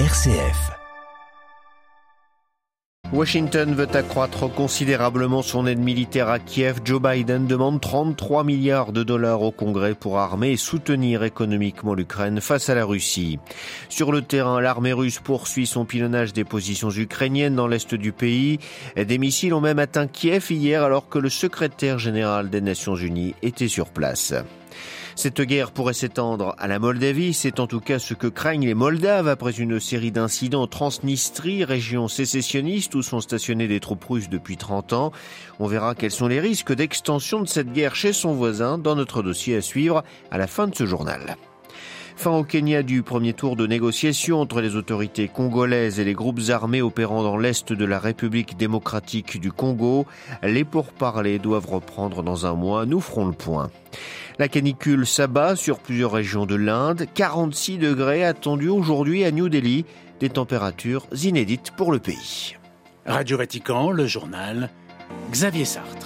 RCF. Washington veut accroître considérablement son aide militaire à Kiev. Joe Biden demande 33 milliards de dollars au Congrès pour armer et soutenir économiquement l'Ukraine face à la Russie. Sur le terrain, l'armée russe poursuit son pilonnage des positions ukrainiennes dans l'est du pays. Des missiles ont même atteint Kiev hier alors que le secrétaire général des Nations Unies était sur place. Cette guerre pourrait s'étendre à la Moldavie, c'est en tout cas ce que craignent les Moldaves après une série d'incidents en Transnistrie, région sécessionniste où sont stationnées des troupes russes depuis 30 ans. On verra quels sont les risques d'extension de cette guerre chez son voisin dans notre dossier à suivre à la fin de ce journal. Fin au Kenya du premier tour de négociation entre les autorités congolaises et les groupes armés opérant dans l'est de la République démocratique du Congo. Les pourparlers doivent reprendre dans un mois. Nous ferons le point. La canicule s'abat sur plusieurs régions de l'Inde. 46 degrés attendus aujourd'hui à New Delhi. Des températures inédites pour le pays. Radio Vatican, le journal Xavier Sartre.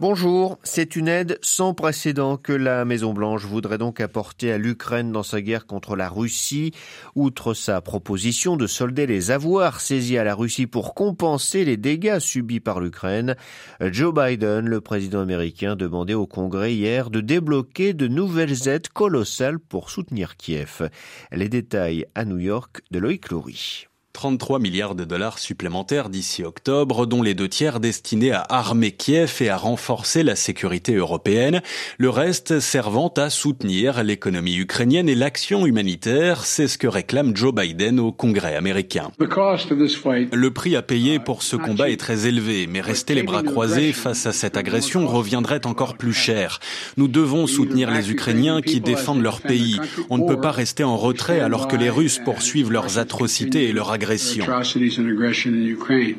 Bonjour, c'est une aide sans précédent que la Maison-Blanche voudrait donc apporter à l'Ukraine dans sa guerre contre la Russie. Outre sa proposition de solder les avoirs saisis à la Russie pour compenser les dégâts subis par l'Ukraine, Joe Biden, le président américain, demandait au Congrès hier de débloquer de nouvelles aides colossales pour soutenir Kiev. Les détails à New York de Loïc Loury. 33 milliards de dollars supplémentaires d'ici octobre, dont les deux tiers destinés à armer Kiev et à renforcer la sécurité européenne, le reste servant à soutenir l'économie ukrainienne et l'action humanitaire, c'est ce que réclame Joe Biden au Congrès américain. Le prix à payer pour ce combat est très élevé, mais rester les bras croisés face à cette agression reviendrait encore plus cher. Nous devons soutenir les Ukrainiens qui défendent leur pays. On ne peut pas rester en retrait alors que les Russes poursuivent leurs atrocités et leur agression.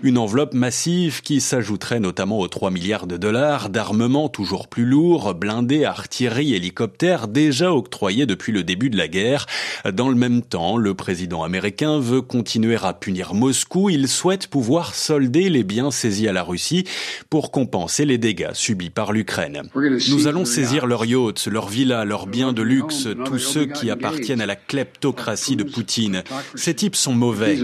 Une enveloppe massive qui s'ajouterait notamment aux 3 milliards de dollars d'armement toujours plus lourd, blindés, artillerie, hélicoptères déjà octroyés depuis le début de la guerre. Dans le même temps, le président américain veut continuer à punir Moscou. Il souhaite pouvoir solder les biens saisis à la Russie pour compenser les dégâts subis par l'Ukraine. Nous allons saisir leurs yachts, leurs villas, leurs biens de luxe, tous ceux qui appartiennent à la kleptocratie de Poutine. Ces types sont mauvais.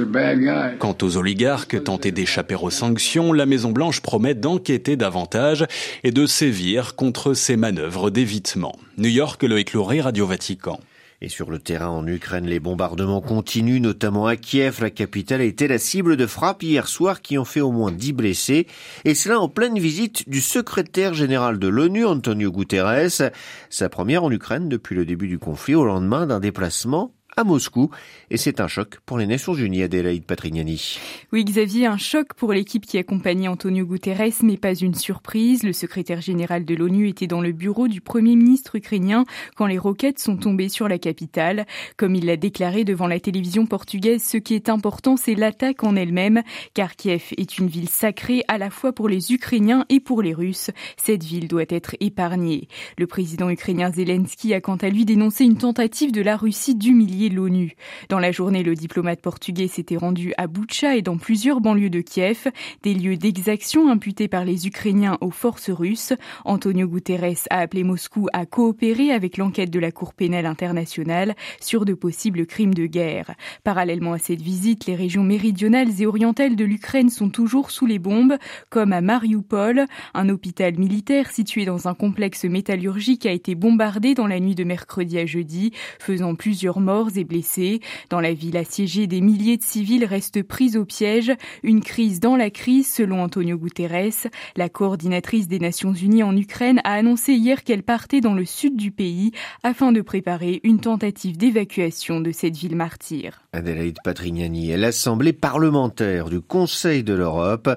Quant aux oligarques tentés d'échapper aux sanctions, la Maison-Blanche promet d'enquêter davantage et de sévir contre ces manœuvres d'évitement. New York, Loïc Lauré, Radio Vatican. Et sur le terrain en Ukraine, les bombardements continuent, notamment à Kiev. La capitale a été la cible de frappes hier soir qui ont fait au moins 10 blessés. Et cela en pleine visite du secrétaire général de l'ONU, Antonio Guterres. Sa première en Ukraine depuis le début du conflit au lendemain d'un déplacement à Moscou. Et c'est un choc pour les Nations Unies, Adélaïde Patrignani. Oui, Xavier, un choc pour l'équipe qui accompagnait Antonio Guterres, mais pas une surprise. Le secrétaire général de l'ONU était dans le bureau du premier ministre ukrainien quand les roquettes sont tombées sur la capitale. Comme il l'a déclaré devant la télévision portugaise, ce qui est important, c'est l'attaque en elle-même, car Kiev est une ville sacrée à la fois pour les Ukrainiens et pour les Russes. Cette ville doit être épargnée. Le président ukrainien Zelensky a quant à lui dénoncé une tentative de la Russie d'humilier l'ONU. Dans la journée, le diplomate portugais s'était rendu à Boutcha et dans plusieurs banlieues de Kiev, des lieux d'exaction imputés par les Ukrainiens aux forces russes. Antonio Guterres a appelé Moscou à coopérer avec l'enquête de la Cour pénale internationale sur de possibles crimes de guerre. Parallèlement à cette visite, les régions méridionales et orientales de l'Ukraine sont toujours sous les bombes, comme à Mariupol. Un hôpital militaire situé dans un complexe métallurgique a été bombardé dans la nuit de mercredi à jeudi, faisant plusieurs morts et blessés. Dans la ville assiégée, des milliers de civils restent pris au piège. Une crise dans la crise, selon Antonio Guterres. La coordinatrice des Nations Unies en Ukraine a annoncé hier qu'elle partait dans le sud du pays afin de préparer une tentative d'évacuation de cette ville martyre. Adélaïde Patrignani, l'Assemblée parlementaire du Conseil de l'Europe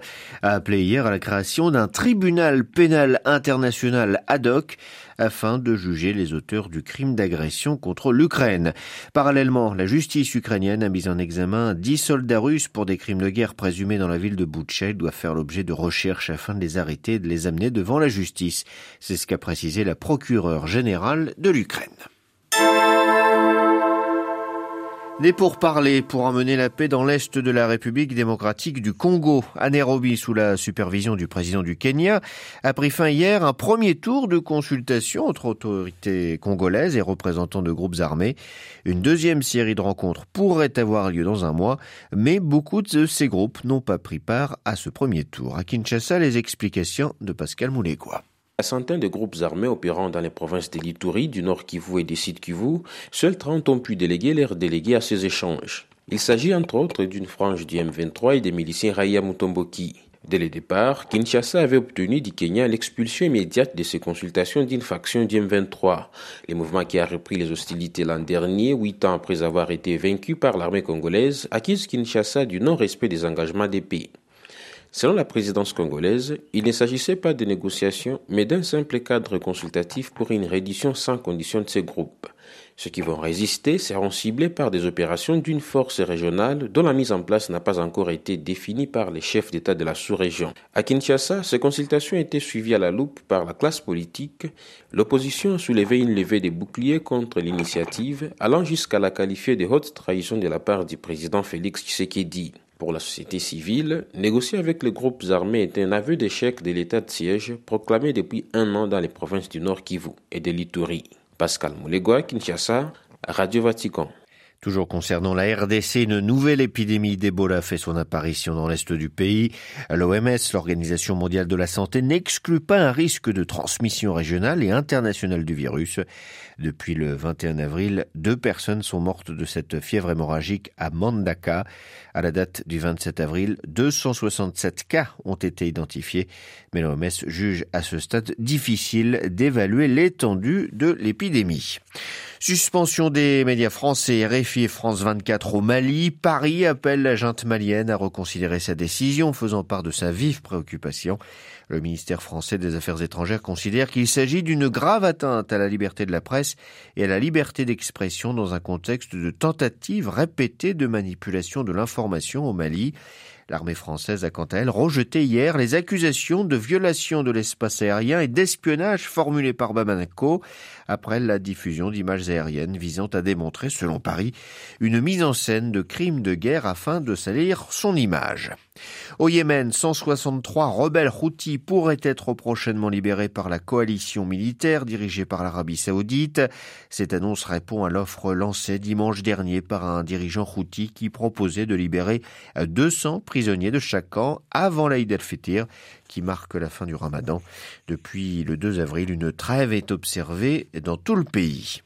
a appelé hier à la création d'un tribunal pénal international ad hoc afin de juger les auteurs du crime d'agression contre l'Ukraine. Parallèlement, la justice ukrainienne a mis en examen dix soldats russes pour des crimes de guerre présumés dans la ville de Boutcha. Ils doivent faire l'objet de recherches afin de les arrêter et de les amener devant la justice. C'est ce qu'a précisé la procureure générale de l'Ukraine. Des pourparlers pour amener la paix dans l'est de la République démocratique du Congo. À Nairobi, sous la supervision du président du Kenya, a pris fin hier un premier tour de consultation entre autorités congolaises et représentants de groupes armés. Une deuxième série de rencontres pourrait avoir lieu dans un mois, mais beaucoup de ces groupes n'ont pas pris part à ce premier tour. À Kinshasa, les explications de Pascal Moulégois. La centaine de groupes armés opérant dans les provinces de l'Ituri, du Nord Kivu et des Sud Kivu, seuls 30 ont pu déléguer leurs délégués à ces échanges. Il s'agit entre autres d'une frange du M23 et des miliciens Raya Mutomboki. Dès le départ, Kinshasa avait obtenu du Kenya l'expulsion immédiate de ses consultations d'une faction du M23, le mouvement qui a repris les hostilités l'an dernier, huit ans après avoir été vaincu par l'armée congolaise, accuse Kinshasa du non-respect des engagements des pays. Selon la présidence congolaise, il ne s'agissait pas de négociations, mais d'un simple cadre consultatif pour une reddition sans condition de ces groupes. Ceux qui vont résister seront ciblés par des opérations d'une force régionale dont la mise en place n'a pas encore été définie par les chefs d'État de la sous-région. À Kinshasa, ces consultations étaient suivies à la loupe par la classe politique. L'opposition a soulevé une levée des boucliers contre l'initiative, allant jusqu'à la qualifier de haute trahison de la part du président Félix Tshisekedi. Pour la société civile, négocier avec les groupes armés est un aveu d'échec de l'état de siège proclamé depuis un an dans les provinces du Nord Kivu et de l'Ituri. Pascal Moulegua, Kinshasa, Radio Vatican. Toujours concernant la RDC, une nouvelle épidémie d'Ebola fait son apparition dans l'est du pays. L'OMS, l'Organisation mondiale de la santé, n'exclut pas un risque de transmission régionale et internationale du virus. Depuis le 21 avril, deux personnes sont mortes de cette fièvre hémorragique à Mandaka. À la date du 27 avril, 267 cas ont été identifiés, mais l'OMS juge à ce stade difficile d'évaluer l'étendue de l'épidémie. Suspension des médias français, France 24 au Mali. Paris appelle la junte malienne à reconsidérer sa décision, faisant part de sa vive préoccupation. Le ministère français des Affaires étrangères considère qu'il s'agit d'une grave atteinte à la liberté de la presse et à la liberté d'expression dans un contexte de tentative répétée de manipulation de l'information au Mali. L'armée française a quant à elle rejeté hier les accusations de violation de l'espace aérien et d'espionnage formulées par Bamako après la diffusion d'images aériennes visant à démontrer, selon Paris, une mise en scène de crimes de guerre afin de salir son image. Au Yémen, 163 rebelles houthis pourraient être prochainement libérés par la coalition militaire dirigée par l'Arabie saoudite. Cette annonce répond à l'offre lancée dimanche dernier par un dirigeant houthi qui proposait de libérer 200 prisonniers de chaque camp avant l'Aïd el-Fitr qui marque la fin du ramadan. Depuis le 2 avril, une trêve est observée dans tout le pays.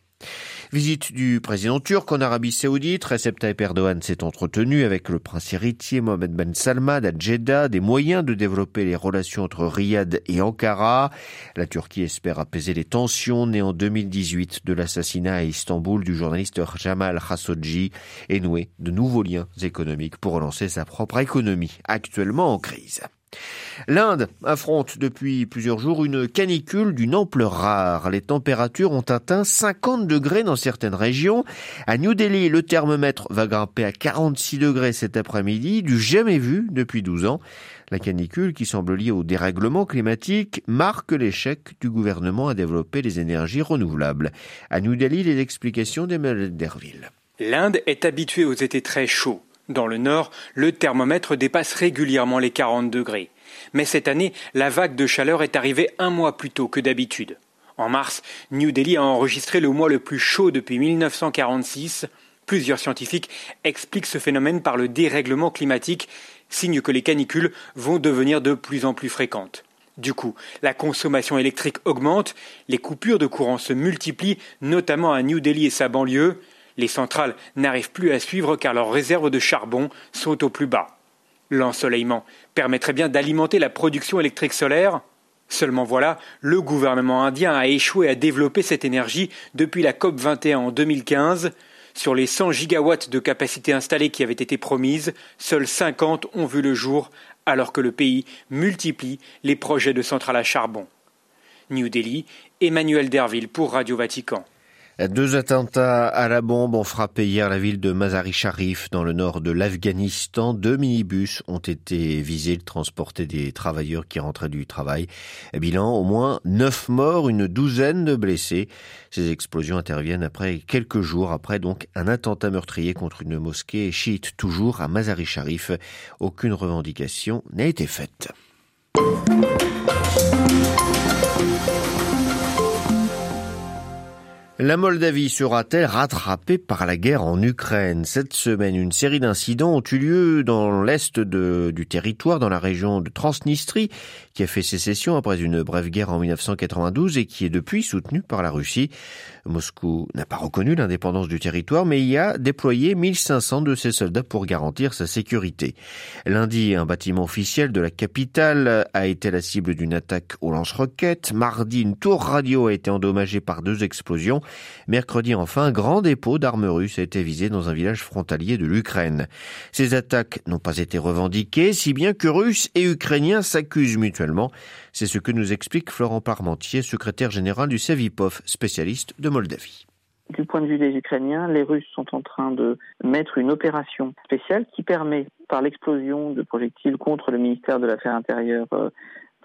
Visite du président turc en Arabie Saoudite. Recep Tayyip Erdogan s'est entretenu avec le prince héritier Mohamed Ben Salman à Jeddah des moyens de développer les relations entre Riyad et Ankara. La Turquie espère apaiser les tensions nées en 2018 de l'assassinat à Istanbul du journaliste Jamal Khashoggi et nouer de nouveaux liens économiques pour relancer sa propre économie actuellement en crise. L'Inde affronte depuis plusieurs jours une canicule d'une ampleur rare. Les températures ont atteint 50 degrés dans certaines régions. À New Delhi, le thermomètre va grimper à 46 degrés cet après-midi, du jamais vu depuis 12 ans. La canicule, qui semble liée au dérèglement climatique, marque l'échec du gouvernement à développer les énergies renouvelables. À New Delhi, les explications d'Emmanuel Derville. L'Inde est habituée aux étés très chauds. Dans le nord, le thermomètre dépasse régulièrement les 40 degrés. Mais cette année, la vague de chaleur est arrivée un mois plus tôt que d'habitude. En mars, New Delhi a enregistré le mois le plus chaud depuis 1946. Plusieurs scientifiques expliquent ce phénomène par le dérèglement climatique, signe que les canicules vont devenir de plus en plus fréquentes. Du coup, la consommation électrique augmente, les coupures de courant se multiplient, notamment à New Delhi et sa banlieue, les centrales n'arrivent plus à suivre car leurs réserves de charbon sont au plus bas. L'ensoleillement permettrait bien d'alimenter la production électrique solaire. Seulement voilà, le gouvernement indien a échoué à développer cette énergie depuis la COP 21 en 2015. Sur les 100 gigawatts de capacité installée qui avaient été promises, seuls 50 ont vu le jour, alors que le pays multiplie les projets de centrales à charbon. New Delhi, Emmanuel Derville pour Radio Vatican. Deux attentats à la bombe ont frappé hier la ville de Mazar-i-Sharif dans le nord de l'Afghanistan. Deux minibus ont été visés. Ils transportaient des travailleurs qui rentraient du travail. Bilan, au moins neuf morts, une douzaine de blessés. Ces explosions interviennent après quelques jours après donc un attentat meurtrier contre une mosquée chiite toujours à Mazar-i-Sharif. Aucune revendication n'a été faite. La Moldavie sera-t-elle rattrapée par la guerre en Ukraine? Cette semaine, une série d'incidents ont eu lieu dans l'est du territoire, dans la région de Transnistrie, qui a fait sécession après une brève guerre en 1992 et qui est depuis soutenue par la Russie. Moscou n'a pas reconnu l'indépendance du territoire, mais y a déployé 1500 de ses soldats pour garantir sa sécurité. Lundi, un bâtiment officiel de la capitale a été la cible d'une attaque au lance-roquettes. Mardi, une tour radio a été endommagée par deux explosions. Mercredi, enfin, un grand dépôt d'armes russes a été visé dans un village frontalier de l'Ukraine. Ces attaques n'ont pas été revendiquées, si bien que Russes et Ukrainiens s'accusent mutuellement. C'est ce que nous explique Florent Parmentier, secrétaire général du Savipov, spécialiste de Moldavie. Du point de vue des Ukrainiens, les Russes sont en train de mettre une opération spéciale qui permet, par l'explosion de projectiles contre le ministère de l'Affaires intérieures euh,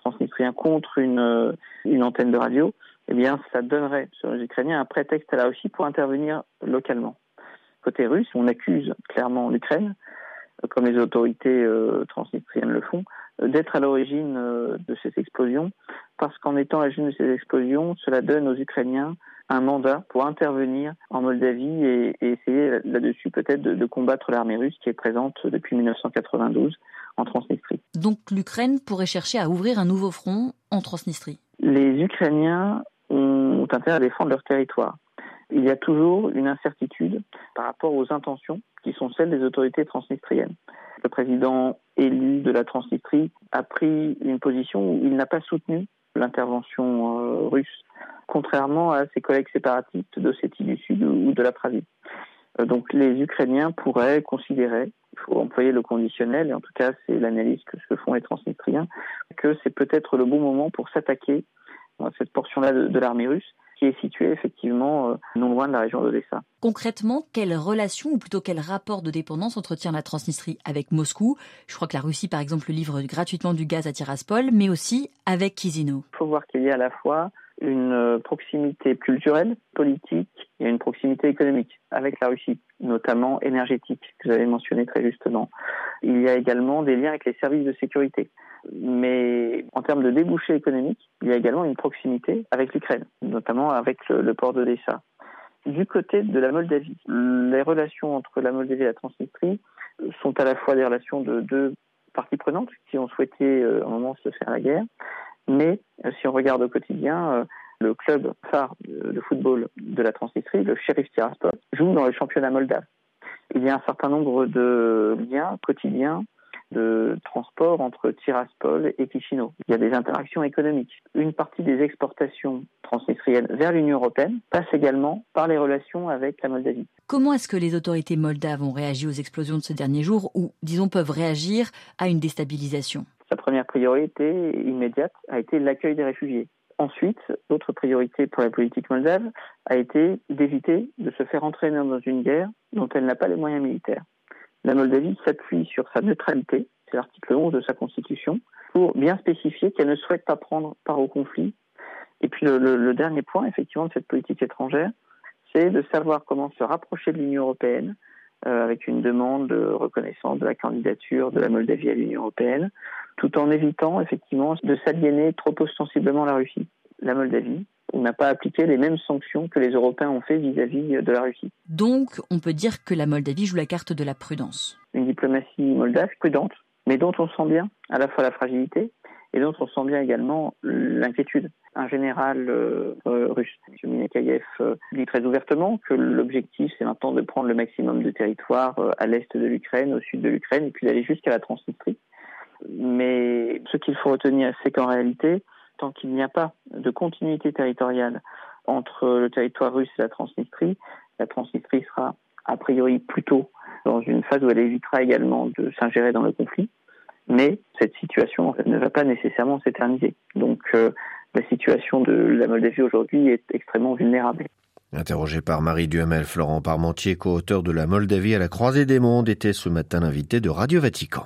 transnistrien, contre une, euh, une antenne de radio, eh bien, ça donnerait sur les Ukrainiens un prétexte là aussi pour intervenir localement. Côté russe, on accuse clairement l'Ukraine, comme les autorités euh, transnistriennes le font, d'être à l'origine euh, de ces explosions, parce qu'en étant à l'origine de ces explosions, cela donne aux Ukrainiens un mandat pour intervenir en Moldavie et, essayer là-dessus peut-être de combattre l'armée russe qui est présente depuis 1992 en Transnistrie. Donc l'Ukraine pourrait chercher à ouvrir un nouveau front en Transnistrie Les Ukrainiens ont intérêt à défendre leur territoire. Il y a toujours une incertitude par rapport aux intentions qui sont celles des autorités transnistriennes. Le président élu de la Transnistrie a pris une position où il n'a pas soutenu l'intervention euh, russe, contrairement à ses collègues séparatistes d'Ossétie du Sud ou de la Pravie. Euh, donc les Ukrainiens pourraient considérer, faut employer le conditionnel, et en tout cas c'est l'analyse que font les transnistriens, que c'est peut-être le bon moment pour s'attaquer à cette portion-là de l'armée russe qui est situé effectivement euh, non loin de la région d'Odessa. Concrètement, quelle relation ou plutôt quel rapport de dépendance entretient la Transnistrie avec Moscou? Je crois que la Russie, par exemple, livre gratuitement du gaz à Tiraspol, mais aussi avec Kizino. Il faut voir qu'il y a à la fois une euh, proximité culturelle, politique et une proximité économique avec la Russie, notamment énergétique, que vous avez mentionné très justement. Il y a également des liens avec les services de sécurité. Mais en termes de débouchés économiques, il y a également une proximité avec l'Ukraine, notamment avec le, port d'Odessa. Du côté de la Moldavie, les relations entre la Moldavie et la Transnistrie sont à la fois des relations de deux parties prenantes qui ont souhaité euh, à un moment se faire la guerre, mais euh, si on regarde au quotidien, euh, le club phare de football de la Transnistrie, le Sheriff Tiraspol, joue dans le championnat moldave. Il y a un certain nombre de liens quotidiens de transport entre Tiraspol et Chisinau. Il y a des interactions économiques. Une partie des exportations transnistriennes vers l'Union européenne passe également par les relations avec la Moldavie. Comment est-ce que les autorités moldaves ont réagi aux explosions de ce dernier jour ou, disons, peuvent réagir à une déstabilisation? Sa première priorité immédiate a été l'accueil des réfugiés. Ensuite, l'autre priorité pour la politique moldave a été d'éviter de se faire entraîner dans une guerre dont elle n'a pas les moyens militaires la Moldavie s'appuie sur sa neutralité, c'est l'article 11 de sa constitution, pour bien spécifier qu'elle ne souhaite pas prendre part au conflit. Et puis le, dernier point, effectivement, de cette politique étrangère, c'est de savoir comment se rapprocher de l'Union européenne avec une demande de reconnaissance de la candidature de la Moldavie à l'Union européenne, tout en évitant effectivement de s'aliéner trop ostensiblement la Russie. La Moldavie n'a pas appliqué les mêmes sanctions que les Européens ont fait vis-à-vis de la Russie. Donc, on peut dire que la Moldavie joue la carte de la prudence. Une diplomatie moldave prudente, mais dont on sent bien à la fois la fragilité et dont on sent bien également l'inquiétude. Un général euh, euh, russe, M. Minekayev, euh, dit très ouvertement que l'objectif, c'est maintenant de prendre le maximum de territoire à l'est de l'Ukraine, au sud de l'Ukraine, et puis d'aller jusqu'à la Transnistrie. Mais ce qu'il faut retenir, c'est qu'en réalité, tant qu'il n'y a pas de continuité territoriale entre le territoire russe et la Transnistrie, la Transnistrie sera a priori plutôt dans une phase où elle évitera également de s'ingérer dans le conflit. Mais cette situation ne va pas nécessairement s'éterniser. Donc euh, la situation de la Moldavie aujourd'hui est extrêmement vulnérable. Interrogé par Marie Duhamel, Florent Parmentier, co-auteur de La Moldavie à la croisée des mondes, était ce matin l'invité de Radio Vatican.